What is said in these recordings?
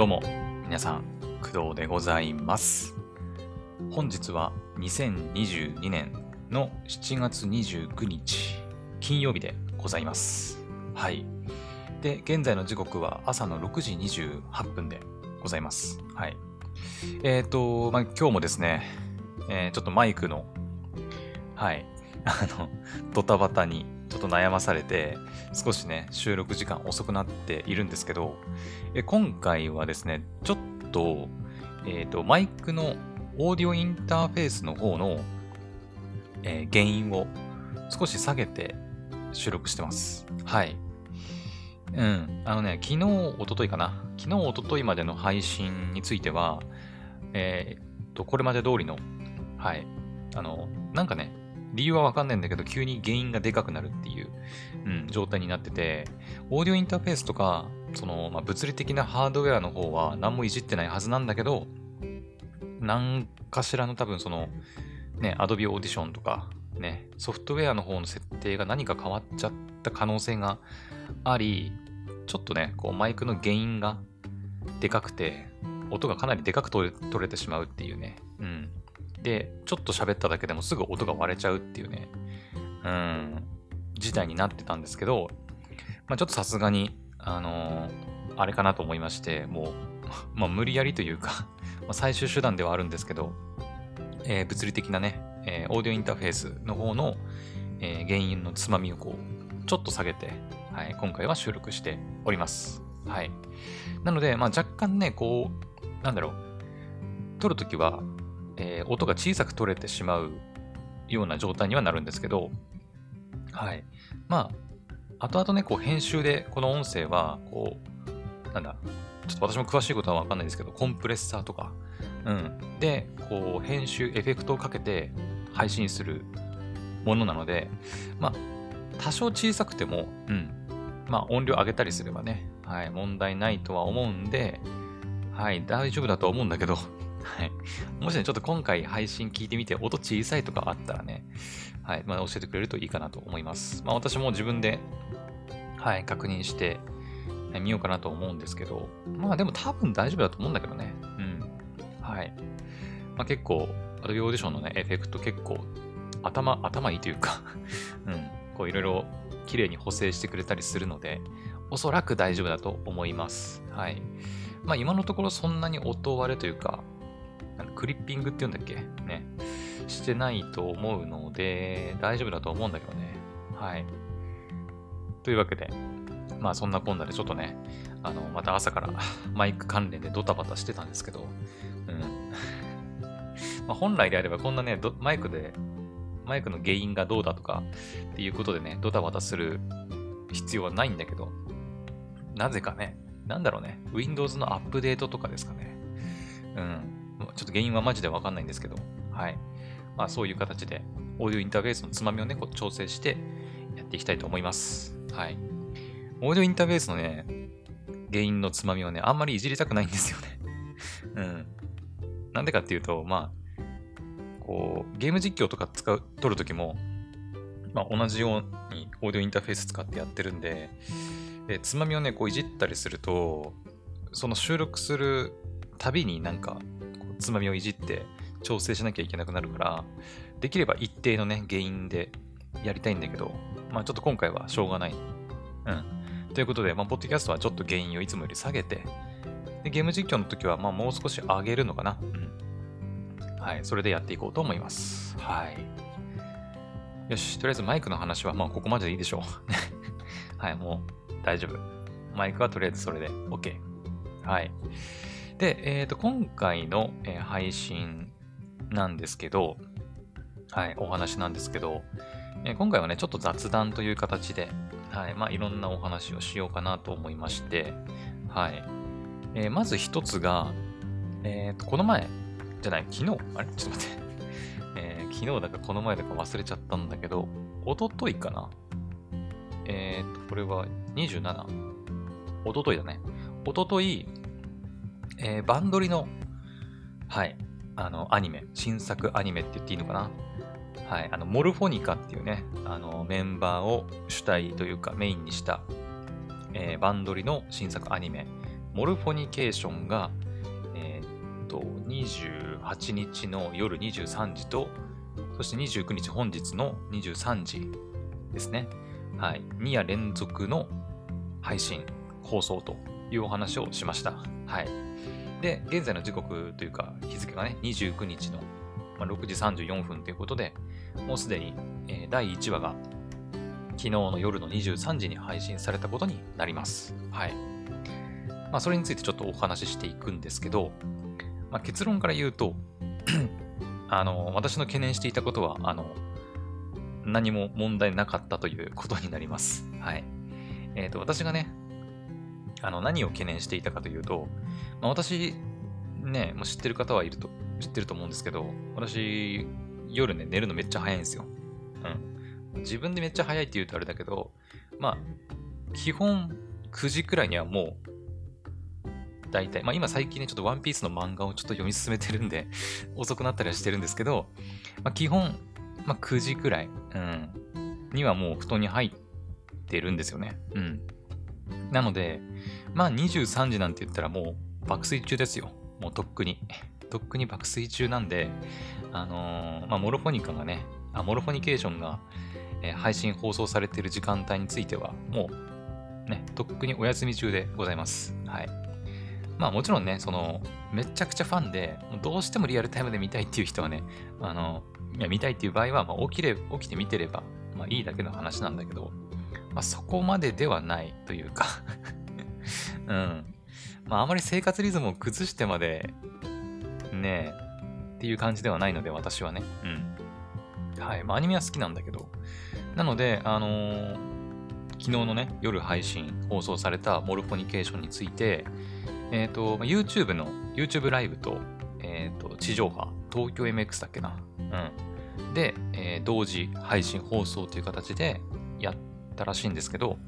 どうも、皆さん、工藤でございます。本日は2022年の7月29日、金曜日でございます。はい。で、現在の時刻は朝の6時28分でございます。はい。えっ、と、まあ、今日もですね、えーちょっとマイクの、はい、あの、ドタバタにちょっと悩まされて、少しね、収録時間遅くなっているんですけど、え今回はですね、ちょっと、えっ、と、マイクのオーディオインターフェースの方の、えー原因を少し下げて収録してます。はい。うん。あのね、昨日、一昨日かな。昨日、一昨日までの配信については、えーっと、これまで通りの、はい。あの、なんかね、理由はわかんないんだけど、急に原因がでかくなるっていう、うん、状態になってて、オーディオインターフェースとか、その、まあ、物理的なハードウェアの方は何もいじってないはずなんだけど、何かしらの多分その、ね、Adobe Audition とか、ね、ソフトウェアの方の設定が何か変わっちゃった可能性があり、ちょっとね、こうマイクの原因がでかくて、音がかなりでかく取れ取れてしまうっていうね。で、ちょっと喋っただけでもすぐ音が割れちゃうっていうね、うん、事態になってたんですけど、まあちょっとさすがに、あのーあれかなと思いまして、もう、まあ無理やりというか、ま最終手段ではあるんですけど、えー物理的なね、えーオーディオインターフェースの方の、え原因のつまみをこう、ちょっと下げて、はい、今回は収録しております。はい。なので、まあ若干ね、こう、なんだろう、撮るときは、えー音が小さく取れてしまうような状態にはなるんですけど、はい。まあ、後々ね、こう編集でこの音声は、こう、なんだ、ちょっと私も詳しいことはわかんないですけど、コンプレッサーとか、うん。で、こう、編集、エフェクトをかけて配信するものなので、まあ、多少小さくても、うん。まあ、音量上げたりすればね、はい、問題ないとは思うんで、はい、大丈夫だと思うんだけど、はい。もしね、ちょっと今回配信聞いてみて、音小さいとかあったらね、はい、まあ、教えてくれるといいかなと思います。まあ、私も自分で、はい、確認して、ね見ようかなと思うんですけど、まあ、でも多分大丈夫だと思うんだけどね。うん。はい。まあ、結構、Adobe Audition のね、エフェクト結構、頭、頭いいというか、うん、こういろいろ綺麗に補正してくれたりするので、おそらく大丈夫だと思います。はい。まあ今のところそんなに音割れという、かクリッピングっていうんだっけ？ね。してないと思うので、大丈夫だと思うんだけどね。はい。というわけで、まあそんなこんなでちょっとね、あの、また朝からマイク関連でドタバタしてたんですけど、うん。まあ本来であればこんなね、マイクで、マイクの原因がどうだとかっていうことでね、ドタバタする必要はないんだけど、なぜかね、なんだろうね、Windows のアップデートとかですかね。うん。ちょっと原因はマジでわかんないんですけど、はい。まあそういう形で、オーディオインターフェースのつまみをね、こう調整してやっていきたいと思います。はい。オーディオインターフェースのね、原因のつまみをね、あんまりいじりたくないんですよね。うん。なんでかっていうと、まあ、こう、ゲーム実況とか使う、撮るときも、まあ同じようにオーディオインターフェース使ってやってるんで、でつまみをね、こういじったりすると、その収録するたびになんか、つまみをいじって調整しなきゃいけなくなるから、できれば一定のね、原因でやりたいんだけど、まあちょっと今回はしょうがない。うん。ということで、まあ、ポッドキャストはちょっと原因をいつもより下げて、でゲーム実況の時は、まあもう少し上げるのかな。うん。はい。それでやっていこうと思います。はい。よし。とりあえずマイクの話は、まあここまででいいでしょう。はい。もう大丈夫。マイクはとりあえずそれで OK。はい。で、えっ、と、今回の、え配信なんですけど、はい、お話なんですけど、えー今回はね、ちょっと雑談という形で、はい、まあ、いろんなお話をしようかなと思いまして、はい。えーまず一つが、えっ、と、この前、じゃない、昨日あれ？ちょっと待って。えー昨日だかこの前だか忘れちゃったんだけど、一昨日かな？えっ、と、これは27。一昨日だね。一昨日、えーバンドリの、はい、あの、アニメ、新作アニメって言っていいのかな？はい、あの、モルフォニカっていうね、あの、メンバーを主体というかメインにした、えーバンドリの新作アニメ、モルフォニケーションが、えーっと、28日の夜23時と、そして29日本日の23時ですね。はい。2夜連続の配信、放送というお話をしました。はい。で、現在の時刻というか、日付がね、29日の、ま、6時34分ということで、もうすでに、え第1話が昨日の夜の23時に配信されたことになります。はい。まあ、それについてちょっとお話ししていくんですけど、まあ、結論から言うと、あの、私の懸念していたことは、あの、何も問題なかったということになります。はい。えっ、と、私がね、あの、何を懸念していたかというと、まあ、私、ね、もう知ってる方はいると、知ってると思うんですけど、私、夜ね、寝るのめっちゃ早いんですよ。うん。自分でめっちゃ早いって言うとあれだけど、まあ、基本9時くらいにはもう、大体、まあ今最近ね、ちょっとワンピースの漫画をちょっと読み進めてるんで、遅くなったりはしてるんですけど、まあ基本、まあ9時くらい、うん、にはもう布団に入ってるんですよね。うん。なので、まあ23時なんて言ったらもう爆睡中ですよ。もうとっくに。とっくに爆睡中なんで、あのーまあモロフォニカがね、あ、モロフォニケーションが、えー配信放送されている時間帯については、もう、ね、とっくにお休み中でございます。はい。まあもちろんね、その、めちゃくちゃファンで、どうしてもリアルタイムで見たいっていう人はね、あの、いや、見たいっていう場合は、まあ起きれ、起きて見てれば、まあいいだけの話なんだけど、まあそこまでではないというか、うん。まああまり生活リズムを崩してまで、ねえ、っていう感じではないので、私はね。うん。はい。まあアニメは好きなんだけど、なので、あのー昨日のね、夜配信、放送されたモルフォニケーションについて、えっ、と、YouTube の、YouTube ライブと、えっ、と、地上波、東京 MX だっけな。うん。で、え同時配信放送という形でやったらしいんですけど、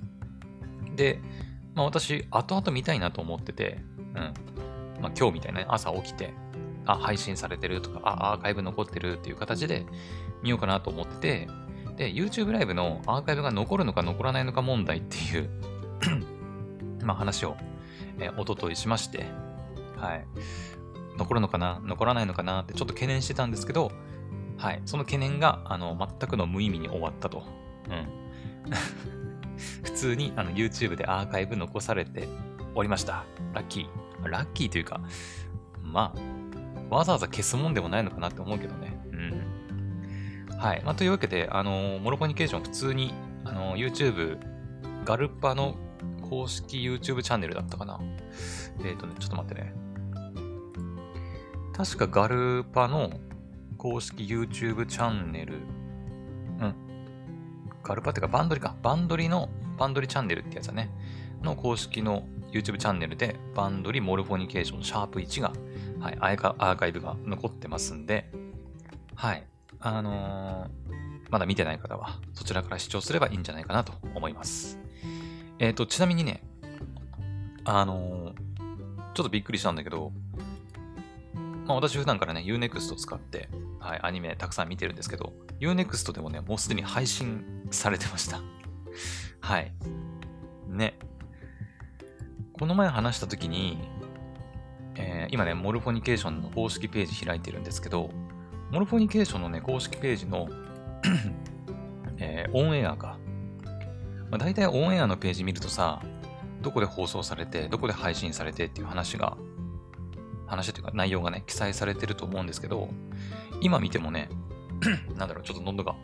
で、まあ私、後々見たいなと思ってて、うん。まあ今日みたいなね、朝起きて、あ、配信されてるとか、あ、アーカイブ残ってるっていう形で見ようかなと思ってて、で、YouTube ライブのアーカイブが残るのか残らないのか問題っていう まあ話を、えー、一昨日しまして、はい。残るのかな残らないのかなってちょっと懸念してたんですけど、はい。その懸念が、あの、全くの無意味に終わったと。うん。普通にあの YouTube でアーカイブ残されておりました。ラッキー。ラッキーというか、まあ、わざわざ消すもんでもないのかなって思うけどね。うん。はい。まあ、というわけで、あの、モロコニケーション普通に、あの、YouTube、ガルパの公式 YouTube チャンネルだったかな。えっ、とね、ちょっと待ってね。確かガルパの公式 YouTube チャンネル、ガルパっていうかバンドリか。バンドリの、バンドリチャンネルってやつだね。の公式の YouTube チャンネルで、バンドリモルフォニケーションシャープ1が、はい、アーカイブが残ってますんで、はい。あのーまだ見てない方は、そちらから視聴すればいいんじゃないかなと思います。えっ、と、ちなみにね、あのーちょっとびっくりしたんだけど、まあ私普段からね、Unext を使って、はい、アニメたくさん見てるんですけど、Unext でもね、もうすでに配信されてました。はい。ね。この前話した時に、えー今ね、モルフォニケーションの公式ページ開いてるんですけど、モルフォニケーションのね、公式ページの、えーオンエアが、まあ、大体オンエアのページ見るとさ、どこで放送されて、どこで配信されてっていう話が、話というか内容がね、記載されてると思うんですけど、今見てもね、なんだろう、ちょっと喉が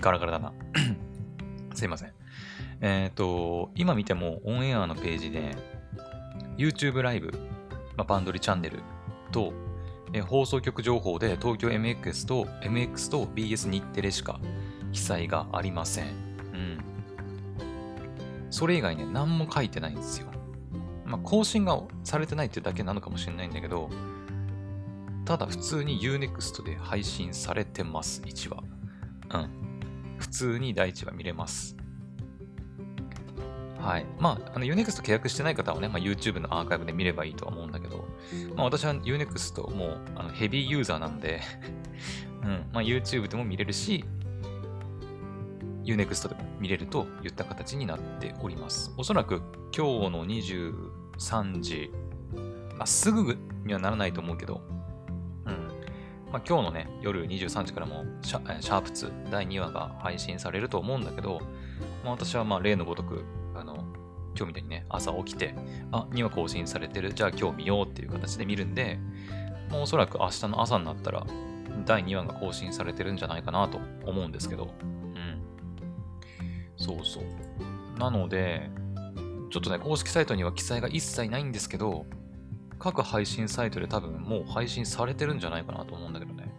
ガラガラだな。すいません。えっ、と、今見てもオンエアのページで、YouTube ライブ、まあ、バンドリチャンネルと、え放送局情報で東京 MX と MX と BS 日テレしか記載がありません。うん。それ以外ね、何も書いてないんですよ。まあ、更新がされてないってだけなのかもしれないんだけど、ただ普通に Unext で配信されてます、1話。うん。普通に第1話見れます。はい。まあ、あの Unext 契約してない方はね、まあ、YouTube のアーカイブで見ればいいとは思うんだけど、まあ、私は Unext もうあのヘビーユーザーなんで、うん、まあ、YouTube でも見れるし、Unext でも見れるといった形になっております。おそらく今日の23時、まあ、すぐにはならないと思うけど、うん。まあ、今日のね、夜23時からもシャ、シャープ2第2話が配信されると思うんだけど、まあ、私はまあ例のごとく、あの、今日みたいにね、朝起きて、あ、2話更新されてる、じゃあ今日見ようっていう形で見るんで、もうおそらく明日の朝になったら、第2話が更新されてるんじゃないかなと思うんですけど、そうそう。なので、ちょっとね、公式サイトには記載が一切ないんですけど、各配信サイトで多分もう配信されてるんじゃないかなと思うんだけどね。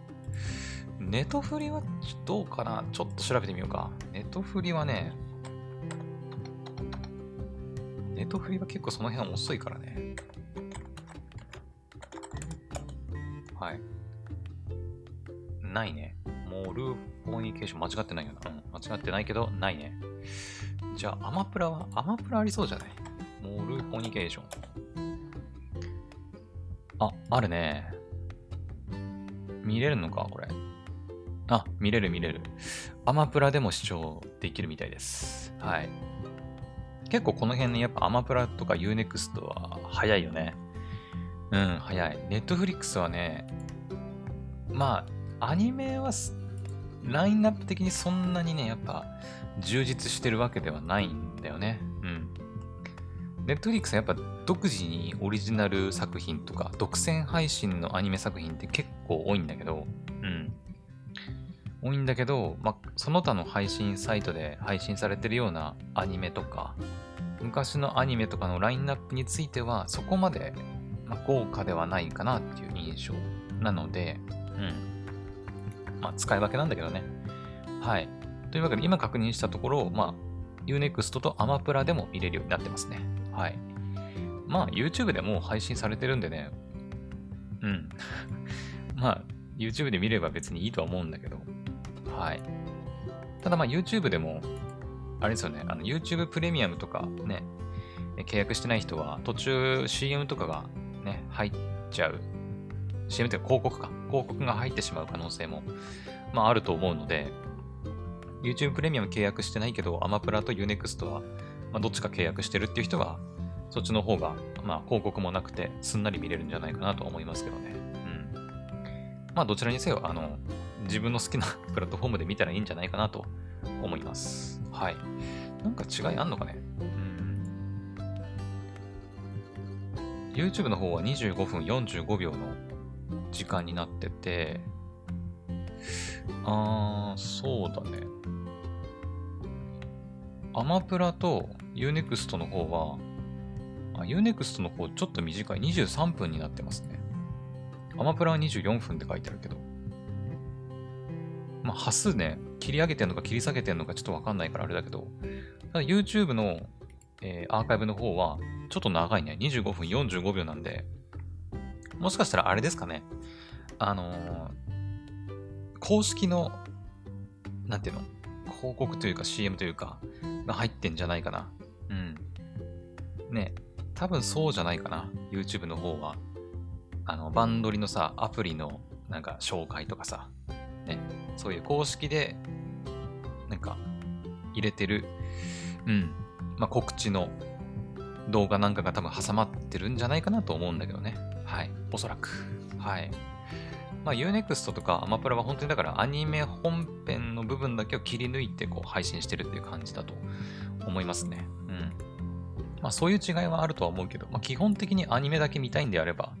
ネトフリはどうかな？ちょっと調べてみようか。ネトフリはね、ネトフリは結構その辺遅いからね。はい。ないね。モルーフォニケーション間違ってないよな。うん、間違ってないけど、ないね。じゃあ、アマプラはアマプラありそうじゃない？モールフォニケーション。あ、あるね。見れるのかこれ。あ、見れる見れる。アマプラでも視聴できるみたいです。はい。結構この辺ね、やっぱアマプラとか Unext は早いよね。うん、早い。ネットフリックスはね、まあ、アニメはラインナップ的にそんなにね、やっぱ充実してるわけではないんだよね。うん。ネットフリックスはやっぱ独自にオリジナル作品とか、独占配信のアニメ作品って結構多いんだけど、うん。多いんだけど、まあ、その他の配信サイトで配信されてるようなアニメとか、昔のアニメとかのラインナップについては、そこまで、まあ、豪華ではないかなっていう印象なので、うん。まあ、使い分けなんだけどね。はい。というわけで、今確認したところ、まあ、Unext とアマプラでも見れるようになってますね。はい。まあ、YouTube でも配信されてるんでね、うん。まあ、YouTube で見れば別にいいとは思うんだけど、はい。ただまあ YouTube でも、あれですよね、あの YouTube プレミアムとかね、契約してない人は途中 CM とかがね、入っちゃう。CM って広告か。広告が入ってしまう可能性も、まああると思うので、YouTube プレミアム契約してないけど、アマプラと Unext は、まあ、どっちか契約してるっていう人は、そっちの方が、まあ広告もなくて、すんなり見れるんじゃないかなと思いますけどね。うん。まあどちらにせよ、あの、自分の好きな プラットフォームで見たらいいんじゃないかなと思います。はい。なんか違いあんのかねうん。YouTube の方は25分45秒の時間になってて、あー、そうだね。アマプラと Unext の方は、あ、Unext の方ちょっと短い23分になってますね。アマプラは24分って書いてあるけど。まあ、端数ね、切り上げてんのか切り下げてんのかちょっとわかんないからあれだけど、ただ YouTube の、えー、アーカイブの方はちょっと長いね。25分45秒なんで、もしかしたらあれですかね。あのー、公式の、なんていうの？広告というか CM というか、が入ってんじゃないかな。うん。ね、多分そうじゃないかな。YouTube の方は。あの、バンドリのさ、アプリのなんか紹介とかさ、ね、そういう公式で、なんか、入れてる、うん、まあ、告知の動画なんかが多分挟まってるんじゃないかなと思うんだけどね。はい。おそらく。はい。まあ、Unext とかアマプラは本当にだからアニメ本編の部分だけを切り抜いてこう配信してるっていう感じだと思いますね。うん。まあ、そういう違いはあるとは思うけど、まあ、基本的にアニメだけ見たいんであれば、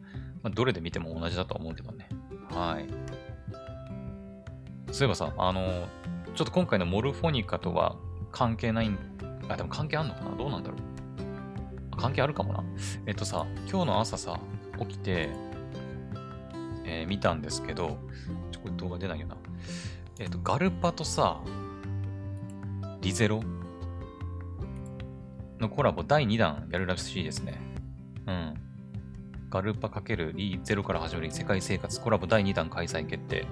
まあ、どれで見ても同じだとは思うけどね。はい。そういえばさ、あの、ちょっと今回のモルフォニカとは関係ないん、あ、でも関係あんのかな？どうなんだろう？関係あるかもな。えっとさ、今日の朝さ、起きて、えー、見たんですけど、ちょ、これ動画出ないよな。えっと、ガルパとさ、リゼロのコラボ第2弾やるらしいですね。うん。ガルパ×リゼロから始まり世界生活コラボ第2弾開催決定。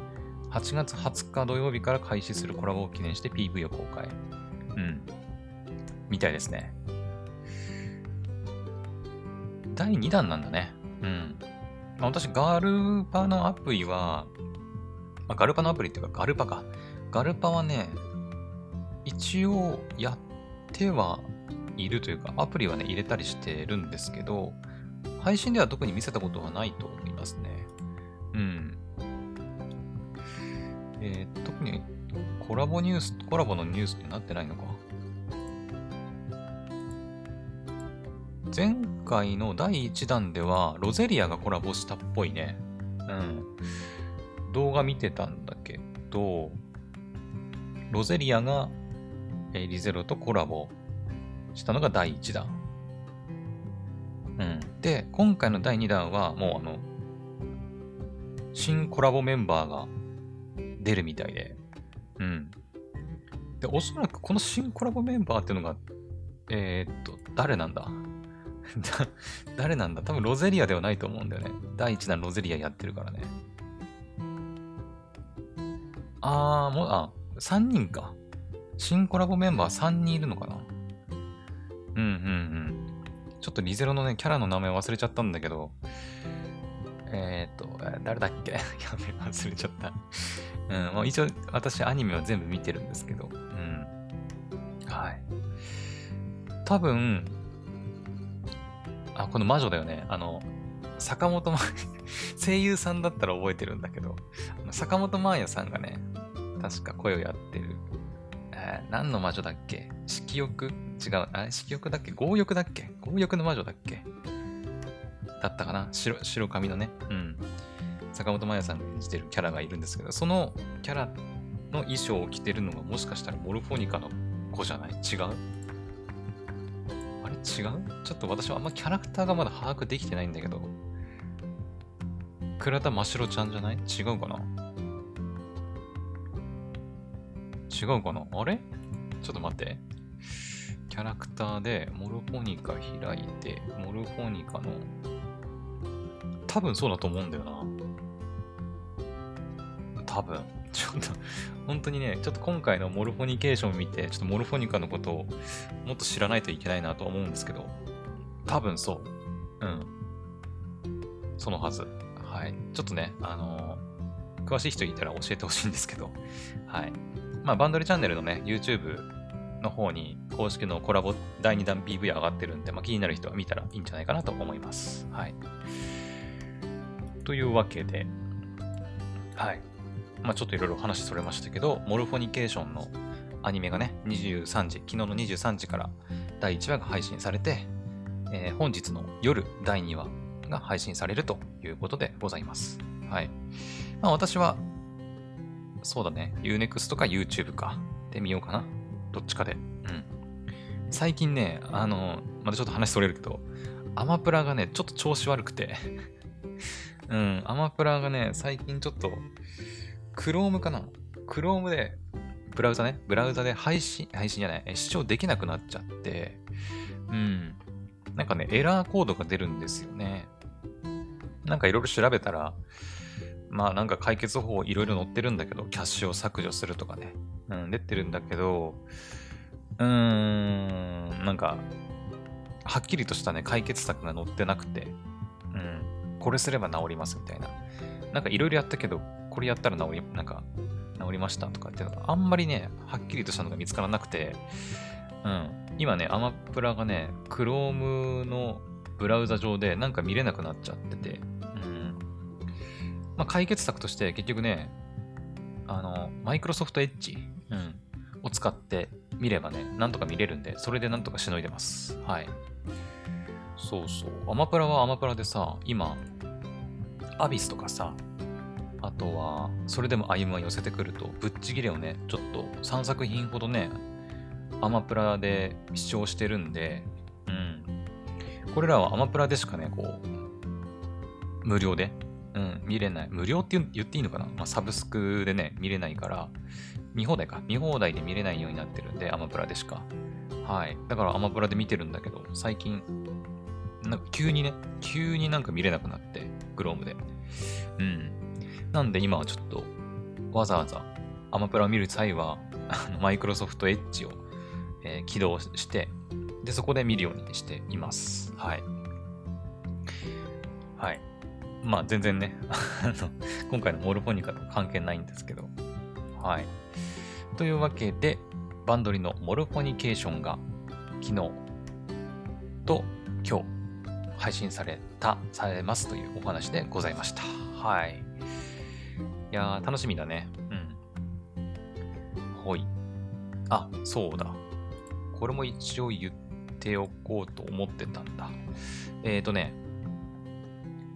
8月20日土曜日から開始するコラボを記念して PV を公開。うん。みたいですね。第2弾なんだね。うん。まあ、私、ガルパのアプリは、まあ、ガルパのアプリっていうか、ガルパか。ガルパはね、一応やってはいるというか、アプリはね、入れたりしてるんですけど、配信では特に見せたことはないと思いますね。うん。えー、特にコラボニュース、コラボのニュースってなってないのか。前回の第1弾では、ロゼリアがコラボしたっぽいね。うん。動画見てたんだけど、ロゼリアが、えー、リゼロとコラボしたのが第1弾。うん。で、今回の第2弾は、もうあの、新コラボメンバーが出るみたいで、うん。で、おそらくこの新コラボメンバーっていうのが、えー、っと、誰なんだ？誰なんだ？多分ロゼリアではないと思うんだよね。第1弾ロゼリアやってるからね。あー、もう、あ、3人か。新コラボメンバー3人いるのかな？うんうんうん。ちょっとリゼロのね、キャラの名前忘れちゃったんだけど、えー、っと、誰だっけ？やべ、忘れちゃった。うん、まあ、一応、私アニメは全部見てるんですけど、うん。はい。多分、あ、この魔女だよね。あの、坂本真 声優さんだったら覚えてるんだけど、坂本真綾さんがね、確か声をやってる。えー、何の魔女だっけ？色欲？違う。あれ、色欲だっけ？強欲だっけ？強欲の魔女だっけ？だったかな？白、白髪のね。うん。坂本真綾さんが演じてるキャラがいるんですけど、そのキャラの衣装を着てるのがもしかしたらモルフォニカの子じゃない？違う？違う？ちょっと私はあんまキャラクターがまだ把握できてないんだけど、倉田真白ちゃんじゃない？違うかな？違うかな？あれ？ちょっと待って。キャラクターでモルフォニカ開いて、モルフォニカの、多分そうだと思うんだよな。多分。ちょっと、本当にね、ちょっと今回のモルフォニケーションを見て、ちょっとモルフォニカのことをもっと知らないといけないなと思うんですけど、多分そう。うん。そのはず。はい。ちょっとね、あのー、詳しい人いたら教えてほしいんですけど、はい。まあ、バンドルチャンネルのね、YouTube の方に公式のコラボ第2弾 PV 上がってるんで、まあ、気になる人は見たらいいんじゃないかなと思います。はい。というわけで、はい。まあ、ちょっといろいろ話それましたけど、モルフォニケーションのアニメがね、23時、昨日の23時から第1話が配信されて、えー、本日の夜第2話が配信されるということでございます。はい。まあ、私は、そうだね、Unext か YouTube かで見ようかな。どっちかで。うん。最近ね、あの、またちょっと話それるけど、アマプラがね、ちょっと調子悪くて うん、アマプラがね、最近ちょっと、クロームかな？クロームで、ブラウザね、ブラウザで配信、配信じゃない、視聴できなくなっちゃって、うん。なんかね、エラーコードが出るんですよね。なんかいろいろ調べたら、まあなんか解決法いろいろ載ってるんだけど、キャッシュを削除するとかね、うん、出てるんだけど、うーん、なんか、はっきりとしたね、解決策が載ってなくて、うん、これすれば治りますみたいな。なんかいろいろやったけど、これやったら治り、なんか、治りましたとかっていうのがあんまりね、はっきりとしたのが見つからなくて、うん、今ね、アマプラがね、Chrome のブラウザ上でなんか見れなくなっちゃってて、うんまあ、解決策として結局ね、あの、マイクロソフトエッジ、うん、を使って見ればね、なんとか見れるんで、それでなんとかしのいでます。はい。そうそう。アマプラはアマプラでさ、今、アビスとかさ、あとは、それでも歩は寄せてくると、ぶっちぎれをね、ちょっと3作品ほどね、アマプラで視聴してるんで、うん。これらはアマプラでしかね、こう、無料でうん、見れない。無料って言っていいのかな、まあ、サブスクでね、見れないから、見放題か。見放題で見れないようになってるんで、アマプラでしか。はい。だからアマプラで見てるんだけど、最近、なんか急にね、急になんか見れなくなって、グロームで。うん。なんで今はちょっと、わざわざアマプラを見る際は、マイクロソフトエッジを、えー、起動して、で、そこで見るようにしています。はい。はい。まあ全然ね、今回のモルフォニカと関係ないんですけど。はい。というわけで、バンドリのモルフォニケーションが昨日と今日配信された、されますというお話でございました。はい。いやー、楽しみだね。うん。ほい。あ、そうだ。これも一応言っておこうと思ってたんだ。えっ、ー、とね、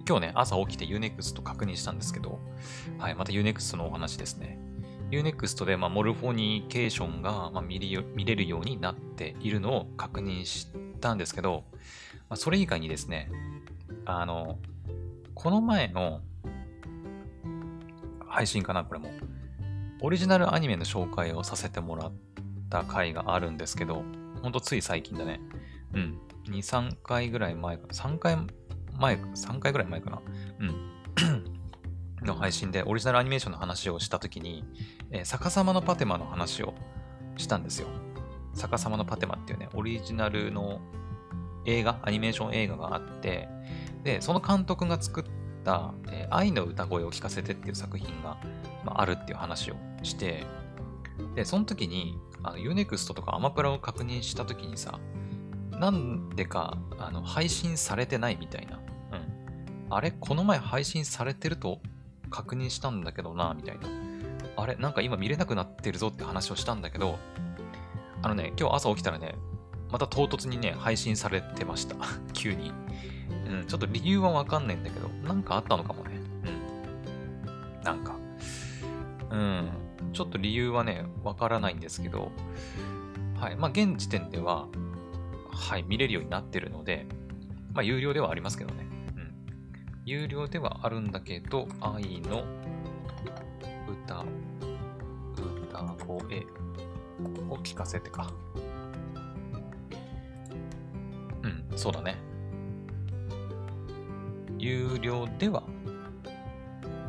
今日ね、朝起きて Unext 確認したんですけど、はい、また Unext のお話ですね。Unext で、まあ、モルフォニケーションが、まあ、見れるようになっているのを確認したんですけど、まあ、それ以外にですね、あの、この前の配信かな、これも。オリジナルアニメの紹介をさせてもらった回があるんですけど、ほんとつい最近だね。うん。2、3回ぐらい前か。3回前、3回ぐらい前かな。うん。の配信でオリジナルアニメーションの話をしたときに、えー、逆さまのパテマの話をしたんですよ。逆さまのパテマっていうね、オリジナルの映画、アニメーション映画があって、で、その監督が作った、えー、愛の歌声を聞かせてっていう作品が、まあ、あるっていう話をして、で、その時に、あの、Unext とかアマプラを確認した時にさ、なんでか、あの、配信されてないみたいな。うん。あれこの前配信されてると確認したんだけどな、みたいな。あれなんか今見れなくなってるぞって話をしたんだけど、あのね、今日朝起きたらね、また唐突にね、配信されてました。急に。うん、ちょっと理由はわかんないんだけど、なんかあったのかもね。うん。なんか。うん。ちょっと理由はね、わからないんですけど、はい。まあ、現時点では、はい、見れるようになってるので、まあ、有料ではありますけどね。うん。有料ではあるんだけど、愛の歌、歌声を聞かせてか。うん、そうだね。有料では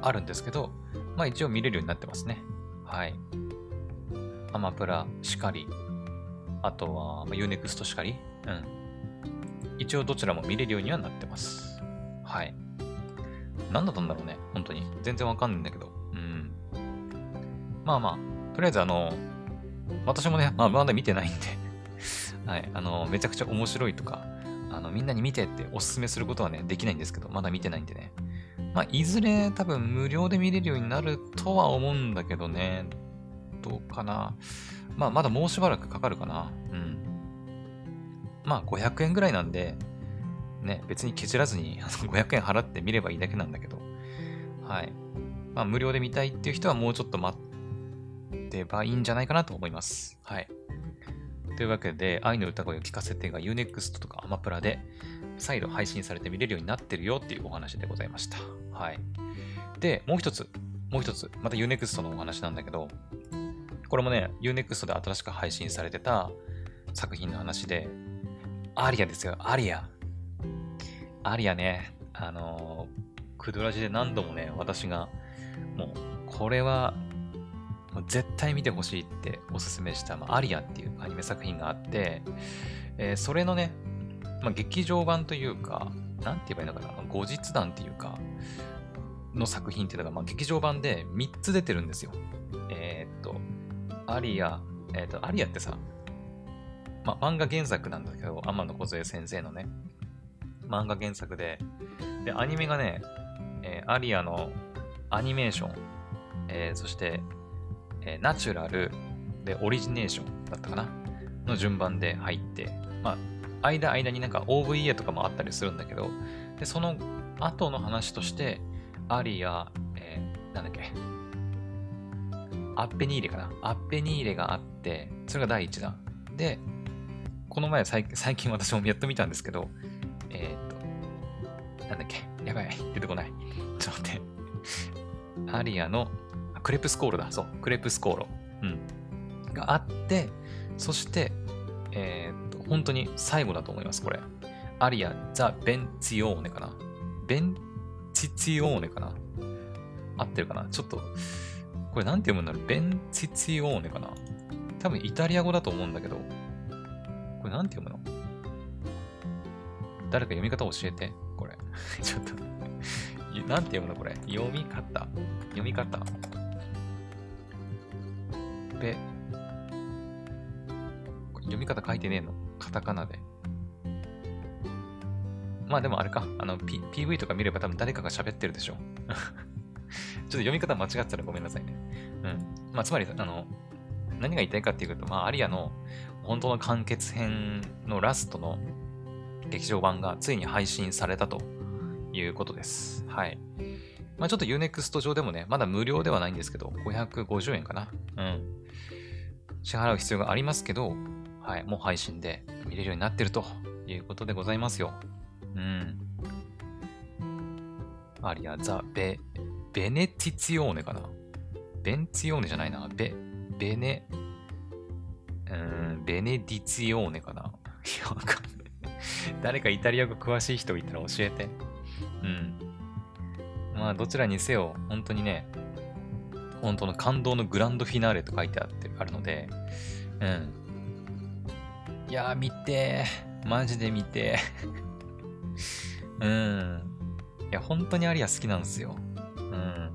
あるんですけど、まあ一応見れるようになってますね。はい。アマプラしかり、あとは、まあ、Unext しかり、うん。一応どちらも見れるようにはなってます。はい。何だったんだろうね、本当に。全然わかんないんだけど。うん。まあまあ、とりあえずあの、私もね、まあまだ見てないんではい、あの、めちゃくちゃ面白いとか、あの、みんなに見てっておすすめすることはね、できないんですけど、まだ見てないんでね。まあ、いずれ多分無料で見れるようになるとは思うんだけどね。どうかな。まあ、まだもうしばらくかかるかな。うん。まあ、500円ぐらいなんで、ね、別にケチらずに 500円払って見ればいいだけなんだけど。はい。まあ、無料で見たいっていう人はもうちょっと待ってばいいんじゃないかなと思います。はい。というわけで、愛の歌声を聞かせてが Unext とかアマプラで再度配信されて見れるようになってるよっていうお話でございました。はい。で、もう一つ、もう一つ、また Unext のお話なんだけど、これもね、Unext で新しく配信されてた作品の話で、アリアですよ、アリア。アリアね、あのー、クドラジで何度もね、私が、もう、これは絶対見てほしいっておすすめした、まあ、アリアっていうアニメ作品があって、えー、それのね、まあ、劇場版というか、なんて言えばいいのかな、まあ、後日談っていうか、の作品っていうのが、まあ、劇場版で3つ出てるんですよ。えー、っと、アリア、えー、っと、アリアってさ、まあ、漫画原作なんだけど、天野梢先生のね、漫画原作で、で、アニメがね、えー、アリアのアニメーション、えー、そしてえ、ナチュラルでオリジネーションだったかな？の順番で入って、まあ、間間になんか OVA とかもあったりするんだけど、で、その後の話として、アリア、えー、なんだっけ、アッペニーレかな？アッペニーレがあって、それが第1弾。で、この前最近私もやっと見たんですけど、えっ、と、なんだっけ？やばい、出てこない。ちょっと待って。アリアのクレプスコーロだ。そう、クレプスコーロ。うん。があって、そして、えー、っと、本当に最後だと思います、これ。アリア・ザ・ベンツィオーネかな。ベンチツィオーネかな。合ってるかなちょっと、これなんて読むんだろうベンチツィオーネかな多分イタリア語だと思うんだけど、これなんて読むの？誰か読み方教えて、これ。ちょっとなんて読むのこれ？読み方。読み方。べ。読み方書いてねえの。カタカナで。まあでもあれか、あの、P、PV とか見れば多分誰かが喋ってるでしょ。ちょっと読み方間違ってたらごめんなさいね。うん。まあつまり、あの、何が言いたいかっていうと、まあアリアの本当の完結編のラストの劇場版がついに配信されたということです。はい。まあちょっと Unext 上でもね、まだ無料ではないんですけど、550円かな。うん。支払う必要がありますけど、はい、もう配信で見れるようになってるということでございますよ。うん。アリア、ザ・ベ、ベネティツィオーネかなベンツィオーネじゃないな。ベ、ベネ、うん、ベネディツィオーネかないや、わかんない。誰かイタリア語詳しい人いたら教えて。うん。まあ、どちらにせよ、本当にね、本当の感動のグランドフィナーレと書いてあってあるので、うん。いやー、見て。マジで見て。うん。いや、本当にアリア好きなんですよ。うん。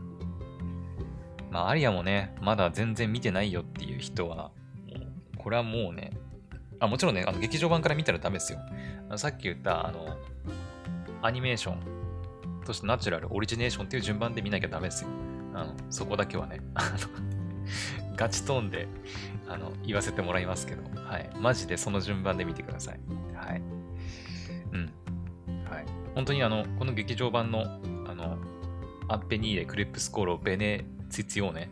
まあ、アリアもね、まだ全然見てないよっていう人は、これはもうね、あ、もちろんね、あの劇場版から見たらダメですよ。さっき言った、あの、アニメーションとしてナチュラル、オリジネーションっていう順番で見なきゃダメですよ。あの、そこだけはね、あの、ガチトーンで、あの、言わせてもらいますけど、はい。マジでその順番で見てください。はい。うん。はい。本当にあの、この劇場版の、あの、アッペニーレ、クレップスコーロ、ベネツィツィオーネ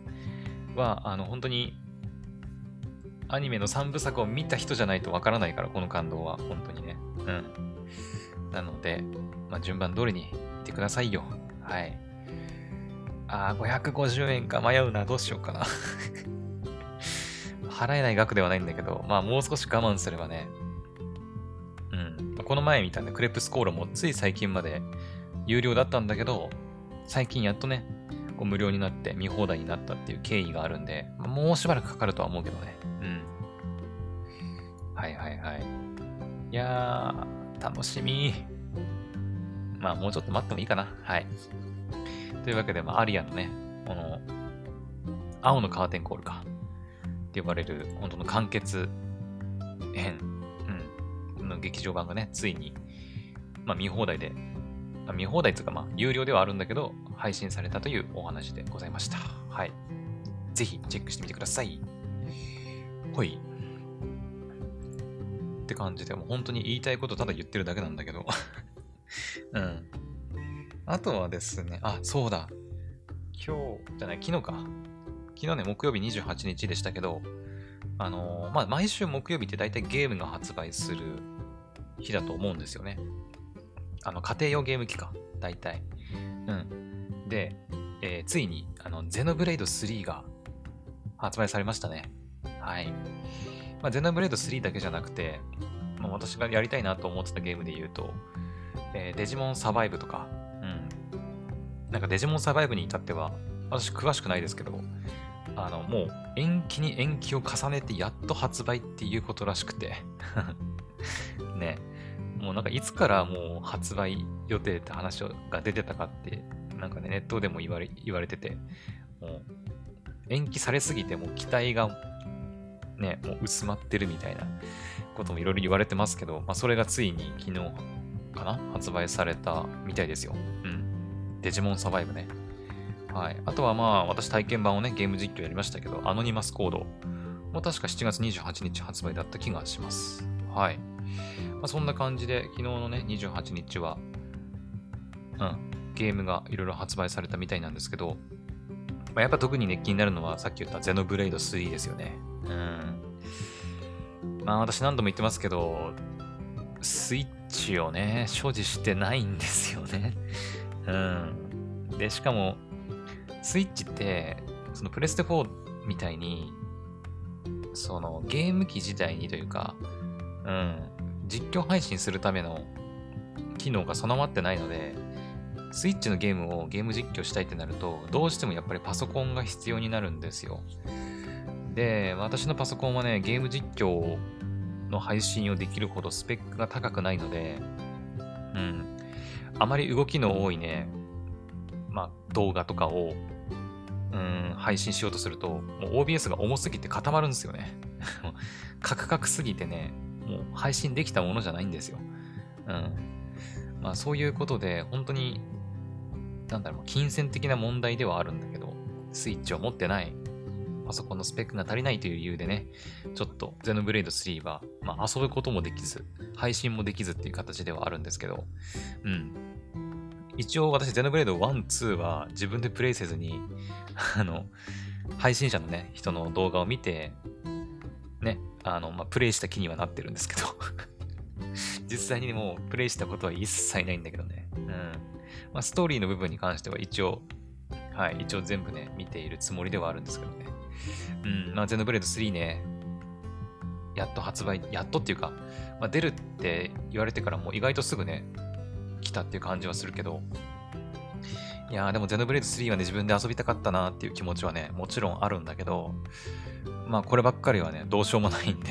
は、あの、本当にアニメの3部作を見た人じゃないとわからないから、この感動は。本当にね。うん。なので、まあ、順番通りに見てくださいよ。はい。あー、550円か迷うな。どうしようかな 払えない額ではないんだけど、まあもう少し我慢すればね。うん。この前見たね、クレープスコールもつい最近まで有料だったんだけど、最近やっとね、こう無料になって見放題になったっていう経緯があるんで、もうしばらくかかるとは思うけどね。うん。はいはいはい。いやー、楽しみ。まあもうちょっと待ってもいいかな。はい。というわけで、まあ、アリアのね、この、青のカーテンコールか。って呼ばれる、本当の完結編、うん、の劇場版がね、ついに、まあ見放題で、まあ、見放題っていうかまあ有料ではあるんだけど、配信されたというお話でございました。はい。ぜひチェックしてみてください。ほい。って感じで、もう本当に言いたいことただ言ってるだけなんだけど。うん。あとはですね、あ、そうだ。今日、じゃない、昨日か。昨日ね、木曜日28日でしたけど、あのー、まあ、毎週木曜日って大体ゲームが発売する日だと思うんですよね。あの、家庭用ゲーム機か。大体。うん。で、えー、ついに、あの、ゼノブレイド3が発売されましたね。はい。まあ、ゼノブレード3だけじゃなくて、まあ、私がやりたいなと思ってたゲームで言うと、えー、デジモンサバイブとか、うん。なんかデジモンサバイブに至っては、私詳しくないですけど、あの、もう延期に延期を重ねてやっと発売っていうことらしくて ね。もうなんかいつからもう発売予定って話が出てたかって、なんかね、ネットでも言われ言われてて、もう延期されすぎても期待がね、もう薄まってるみたいなこともいろいろ言われてますけど、まあ、それがついに昨日かな発売されたみたいですよ。うん。デジモンサバイブね。はい。あとはまあ、私体験版をね、ゲーム実況やりましたけど、アノニマスコードも確か7月28日発売だった気がします。はい。まあ、そんな感じで、昨日のね、28日は、うん、ゲームがいろいろ発売されたみたいなんですけど、まあ、やっぱ特にね、気になるのはさっき言ったゼノブレイド3ですよね。うん。まあ私何度も言ってますけど、スイッチをね、所持してないんですよね。うん。で、しかも、スイッチって、そのプレステ4みたいに、そのゲーム機自体にというか、うん、実況配信するための機能が備わってないので、スイッチのゲームをゲーム実況したいってなると、どうしてもやっぱりパソコンが必要になるんですよ。で、私のパソコンはね、ゲーム実況の配信をできるほどスペックが高くないので、うん。あまり動きの多いね、まあ、動画とかを、うん、配信しようとすると、もう OBS が重すぎて固まるんですよね。カクカクすぎてね、もう配信できたものじゃないんですよ。うん。まあそういうことで、本当に、なんだろう、金銭的な問題ではあるんだけど、スイッチを持ってない、パソコンのスペックが足りないという理由でね、ちょっとゼノブレード3は、まあ遊ぶこともできず、配信もできずっていう形ではあるんですけど、うん。一応私、ゼノブレード1、2は自分でプレイせずに、あの、配信者のね、人の動画を見て、ね、あの、まあ、プレイした気にはなってるんですけど 実際にもうプレイしたことは一切ないんだけどね。うん。まあ、ストーリーの部分に関しては一応、はい、一応全部ね、見ているつもりではあるんですけどね。うん、まあ、ゼノブレード3ね、やっと発売、やっとっていうか、まあ、出るって言われてからもう意外とすぐね、来たっていう感じはするけど、いやーでもゼノブレード3はね、自分で遊びたかったなっていう気持ちはね、もちろんあるんだけど、まあこればっかりはね、どうしようもないんで。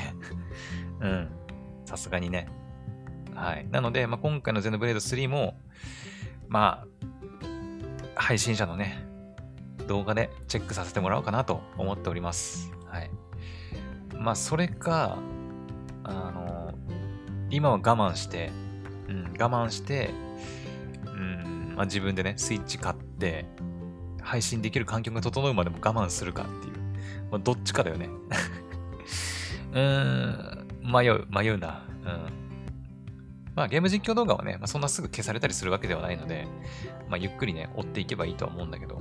うん、さすがにね。はい。なので、まあ、今回のゼノブレード3も、まあ、配信者のね、動画でチェックさせてもらおうかなと思っております。はい。まあ、それか、あの、今は我慢して、うん、我慢して、うん、まあ、自分でね、スイッチ買って、配信できる環境が整うまでも我慢するかっていう。まあ、どっちかだよね。うーん、迷う、迷うな。うん。まあゲーム実況動画はね、まあ、そんなすぐ消されたりするわけではないので、まあゆっくりね、追っていけばいいとは思うんだけど、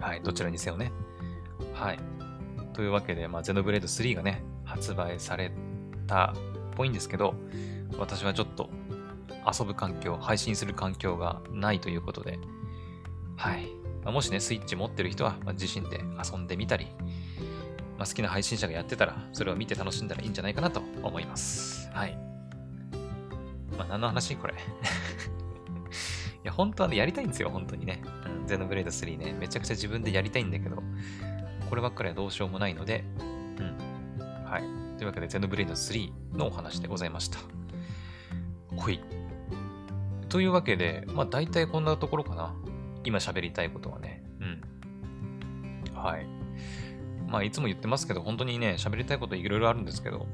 はい、どちらにせよね。はい。というわけで、まあゼノブレード3がね、発売されたっぽいんですけど、私はちょっと遊ぶ環境、配信する環境がないということで、はい。まあ、もしね、スイッチ持ってる人は、まあ、自身で遊んでみたり、まあ、好きな配信者がやってたら、それを見て楽しんだらいいんじゃないかなと思います。はい。まあ、何の話？これいや、本当はね、やりたいんですよ、本当にね。ゼノブレード3ね。めちゃくちゃ自分でやりたいんだけど、こればっかりはどうしようもないので、うん。はい。というわけで、ゼノブレード3のお話でございました。ほい。というわけで、まあ大体こんなところかな。今喋りたいことはね。うん。はい。まあいつも言ってますけど、本当にね、喋りたいこといろいろあるんですけど、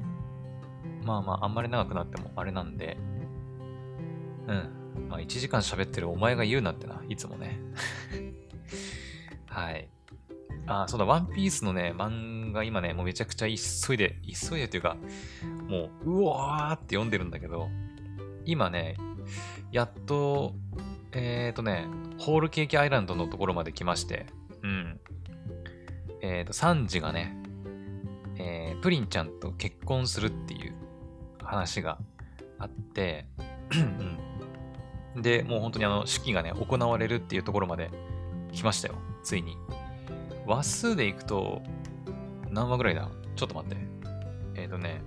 まあまああんまり長くなってもあれなんで、うん。まあ、1時間喋ってるお前が言うなってな、いつもね。はい。あ、そうだ、ワンピースのね、漫画今ね、もうめちゃくちゃ急いで、急いでというか、もう、うわーって読んでるんだけど、今ね、やっと、えっ、ー、とね、ホールケーキアイランドのところまで来まして、うん。えっ、ー、と、サンジがね、えー、プリンちゃんと結婚するっていう話があって、うん。で、もう本当にあの、式がね、行われるっていうところまで来ましたよ。ついに。話数でいくと、何話ぐらいだ？ちょっと待って。えっ、ー、とね、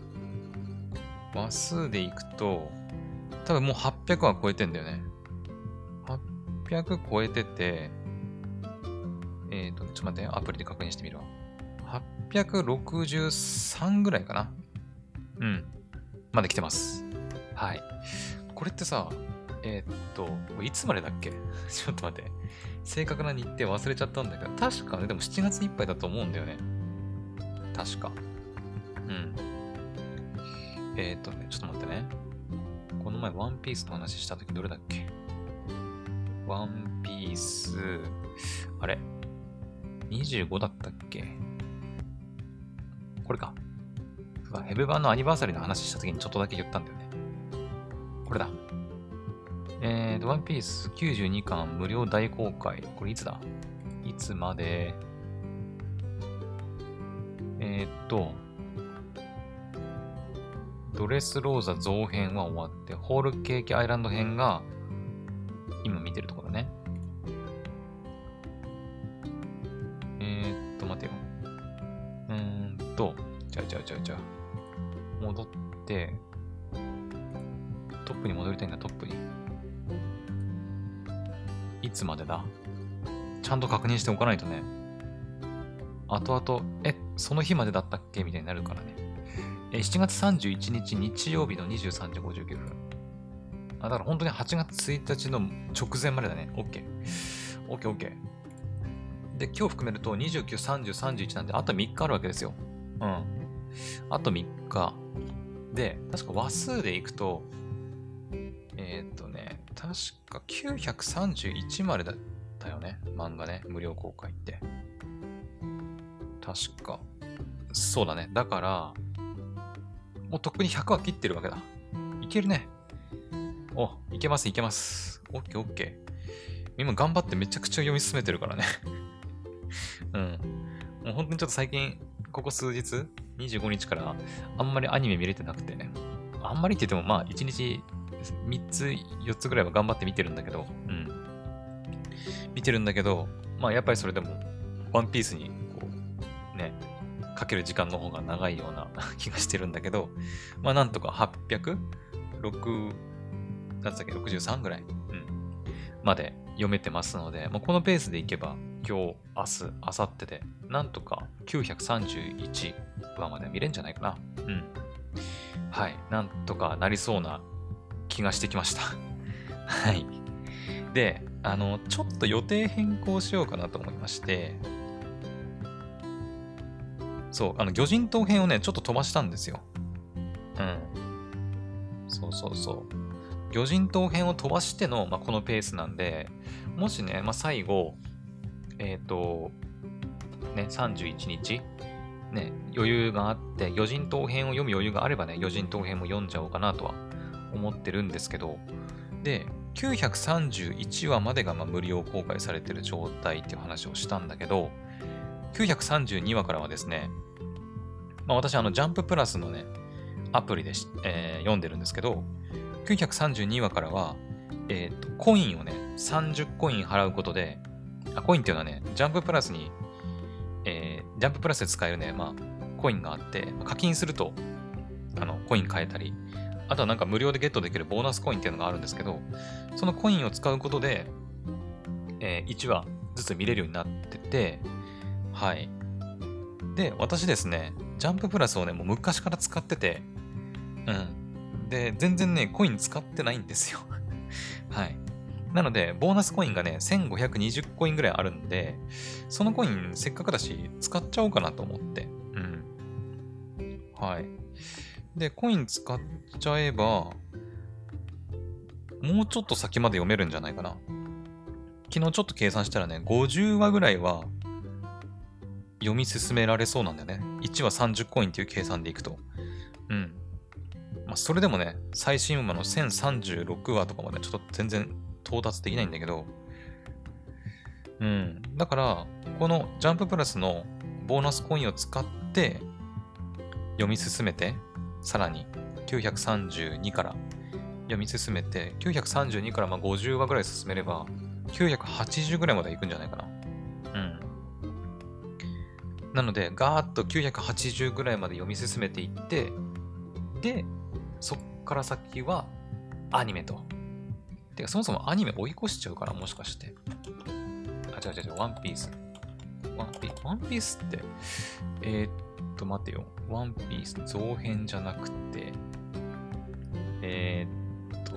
話数でいくと、多分もう800話超えてんだよね。800超えてて、えっ、ー、と、ちょっと待って、アプリで確認してみるわ。863ぐらいかな。うん。まで来てます。はい。これってさ、えー、っと、いつまでだっけ？ちょっと待って。正確な日程忘れちゃったんだけど、確かね、でも7月いっぱいだと思うんだよね。確か。うん。えー、っとね、ちょっと待ってね。この前ワンピースの話した時どれだっけ？ワンピース、あれ ?25 だったっけ？これか。ヘブ版のアニバーサリーの話した時にちょっとだけ言ったんだよね。これだ。えーと、ワンピース92巻無料大公開。これいつだ？いつまで？えー、っと、ドレスローザ造編は終わって、ホールケーキアイランド編が今見てるところね。つまでだ？ちゃんと確認しておかないとね。後々、え、その日までだったっけ？みたいになるからね。え、7月31日日曜日の23時59分。あ、だから本当に8月1日の直前までだね。OK。OK、OK。で、今日含めると29、30、31なんで、あと3日あるわけですよ。うん。あと3日。で、確か話数でいくと、えっ、ー、確か931までだったよね。漫画ね。無料公開って。確か。そうだね。だから、もうとっくに100は切ってるわけだ。いけるね。お、いけます、いけます。オッケーオッケー。今頑張ってめちゃくちゃ読み進めてるからね。うん。もう本当にちょっと最近、ここ数日、25日からあんまりアニメ見れてなくてね。あんまりって言ってもまあ1日3つ、4つぐらいは頑張って見てるんだけど、うん。見てるんだけど、まあやっぱりそれでも、ワンピースに、こう、ね、かける時間の方が長いような 気がしてるんだけど、まあなんとか 800?6、なんだっけ、63ぐらい、うん、まで読めてますので、まあ、このペースでいけば、今日、明日、明後日で、なんとか931話まで見れるんじゃないかな。うん。はい。なんとかなりそうな気がしてきました。はい。で、あの、ちょっと予定変更しようかなと思いまして、そう、あの、魚人島編をね、ちょっと飛ばしたんですよ。うん。そうそうそう。魚人島編を飛ばしての、まあ、このペースなんで、もしね、まあ、最後、えっ、と、ね、31日、ね、余裕があって、魚人島編を読む余裕があればね、魚人島編も読んじゃおうかなとは思ってるんですけど、で、931話までがまあ無料公開されてる状態っていう話をしたんだけど、932話からはですね、まあ、私、あの、ジャンププラスのね、アプリで、えー読んでるんですけど、932話からは、えっ、と、コインをね、30コイン払うことで、あ、コインっていうのはね、ジャンププラスに、えージャンププラスで使えるね、まあ、コインがあって、課金すると、あの、コイン買えたり、あとはなんか無料でゲットできるボーナスコインっていうのがあるんですけど、そのコインを使うことで、えー1話ずつ見れるようになってて、はい。で、私ですね、ジャンププラスをね、もう昔から使ってて、うん。で、全然ね、コイン使ってないんですよ。はい。なので、ボーナスコインがね、1520コインぐらいあるんで、そのコインせっかくだし、使っちゃおうかなと思って。うん。はい。で、コイン使っちゃえば、もうちょっと先まで読めるんじゃないかな。昨日ちょっと計算したらね、50話ぐらいは読み進められそうなんだよね。1話30コインっていう計算でいくと。うん。まあ、それでもね、最新話の1036話とかまでちょっと全然到達できないんだけど、うん。だから、このジャンププラスのボーナスコインを使って読み進めて、さらに932から読み進めて、932からまあ50話ぐらい進めれば、980ぐらいまで行くんじゃないかな。うん。なので、ガーッと980ぐらいまで読み進めていって、で、そっから先はアニメと。てか、そもそもアニメ追い越しちゃうから、もしかして。あ、違う違う違う、ワンピース。ワンピワンピースって、えー、っと、待てよ。ワンピース増編じゃなくて、えー、っと、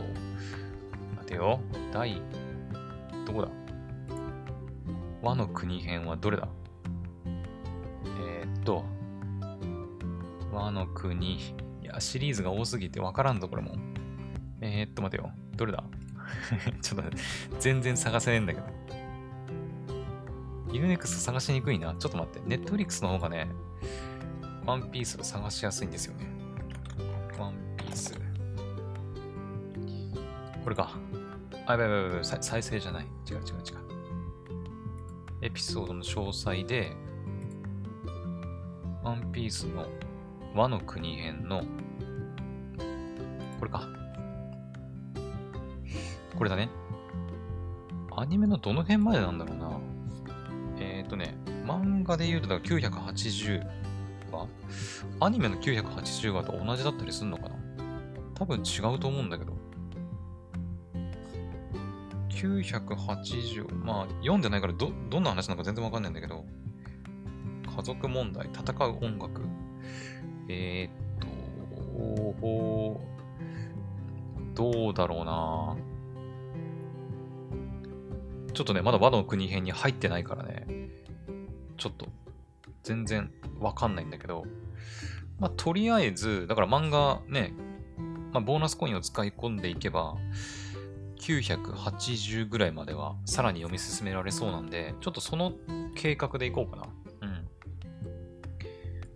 待てよ。第、どこだ？和の国編はどれだ？えー、っと、和の国。いや、シリーズが多すぎてわからんぞ、これも。えー、っと、待てよ。どれだ？ちょっと、全然探せねえんだけど。ユーネクス探しにくいな。ちょっと待って。ネットフリックスの方がね、ワンピースを探しやすいんですよね。ワンピース。これか。あ、やばいやばいやばい、再生じゃない。違う違う違う。エピソードの詳細で、ワンピースの和の国編の、これか。これだね。アニメのどの辺までなんだろうな。えっ、ー、とね、漫画で言うとだから980アニメの980話と同じだったりするのかな？多分違うと思うんだけど。980、まあ読んでないからど、どんな話なのか全然わかんないんだけど、家族問題、戦う音楽。えー、っと、どうだろうな。ちょっとね、まだ和の国編に入ってないからね、ちょっと全然わかんないんだけど、まあ、とりあえず、だから漫画ね、まあ、ボーナスコインを使い込んでいけば、980ぐらいまではさらに読み進められそうなんで、ちょっとその計画でいこうかな。うん。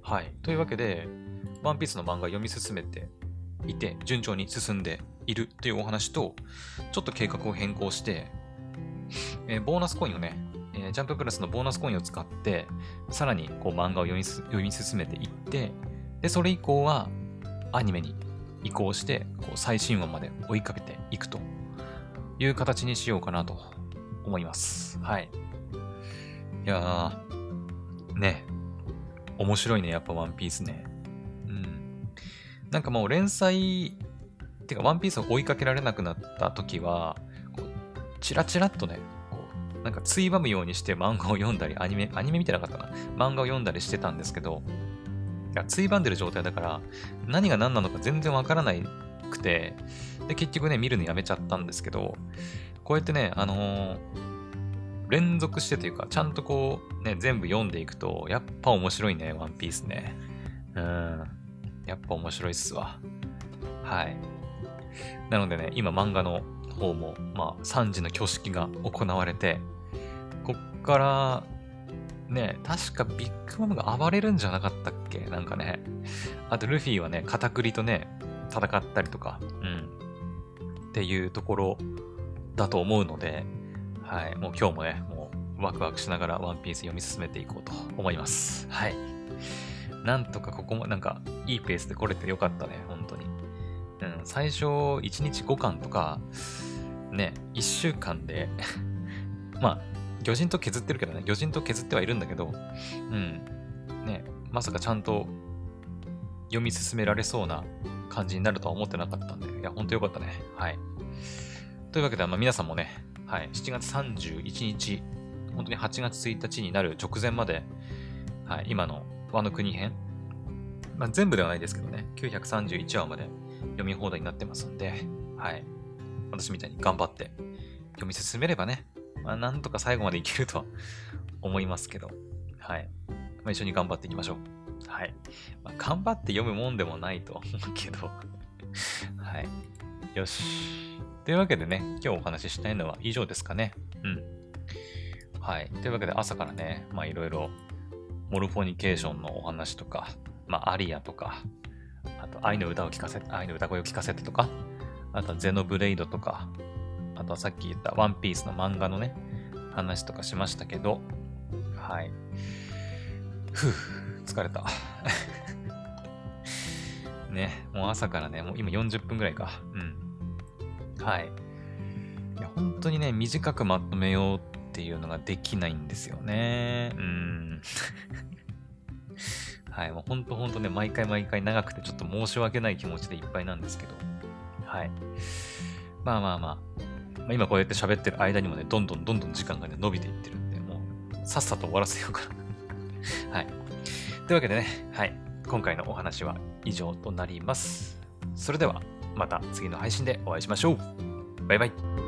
はい。というわけで、ワンピースの漫画読み進めていて、順調に進んでいるというお話と、ちょっと計画を変更して、えー、ボーナスコインをね、えー、ジャンププラスのボーナスコインを使って、さらにこう漫画を読み読み進めていって、で、それ以降はアニメに移行して、こう最新話まで追いかけていくという形にしようかなと思います。はい。いやー、ね、面白いね、やっぱワンピースね。うん。なんかもう連載、てかワンピースを追いかけられなくなった時は、こうチラチラっとね、こう、なんかついばむようにして漫画を読んだり、アニメ、アニメ見てなかったな。漫画を読んだりしてたんですけど、ついばんでる状態だから、何が何なのか全然わからないくて、で、結局ね、見るのやめちゃったんですけど、こうやってね、あのー、連続してというか、ちゃんとこう、ね、全部読んでいくと、やっぱ面白いね、ワンピースね。うん。やっぱ面白いっすわ。はい。なのでね、今漫画の方も、まあ、3時の挙式が行われて、こっから、ね、確かビッグマムが暴れるんじゃなかったっけ？なんかね。あとルフィはね、片栗とね、戦ったりとか、うん。っていうところだと思うので、はい。もう今日もね、もうワクワクしながらワンピース読み進めていこうと思います。はい。なんとかここもなんかいいペースで来れてよかったね、本当に。うん、最初1日5巻とか、ね、1週間で まあ、魚人と削ってるけどね、魚人と削ってはいるんだけど、うん、ね、まさかちゃんと読み進められそうな感じになるとは思ってなかったんで、いや、ほんとよかったね。はい。というわけで、まあ、皆さんもね、はい、7月31日、本当に8月1日になる直前まで、はい、今の和の国編、まあ、全部ではないですけどね、931話まで読み放題になってますんで、はい、私みたいに頑張って読み進めればね、まあ、なんとか最後までいけるとは 思いますけど、はい。まあ、一緒に頑張っていきましょう。はい。まあ、頑張って読むもんでもないと思うけど はい。よし。というわけでね、今日お話ししたいのは以上ですかね。うん。はい。というわけで朝からね、まあいろいろ、モルフォニケーションのお話とか、まあアリアとか、あと愛の歌を聞かせ、愛の歌声を聞かせてとか、あとはゼノブレイドとか、あとはさっき言ったワンピースの漫画のね、話とかしましたけど、はい。ふぅ。疲れた。ね、もう朝からね、もう今40分ぐらいか。うん。はい。いや、本当にね、短くまとめようっていうのができないんですよね。うん。はい、もう本当本当ね、毎回毎回長くてちょっと申し訳ない気持ちでいっぱいなんですけど。はい。まあまあまあ。まあ、今こうやって喋ってる間にもね、どんどんどんどん時間がね、伸びていってるんで、もう、さっさと終わらせようかな。はい。というわけでね、はい。今回のお話は以上となります。それでは、また次の配信でお会いしましょう。バイバイ。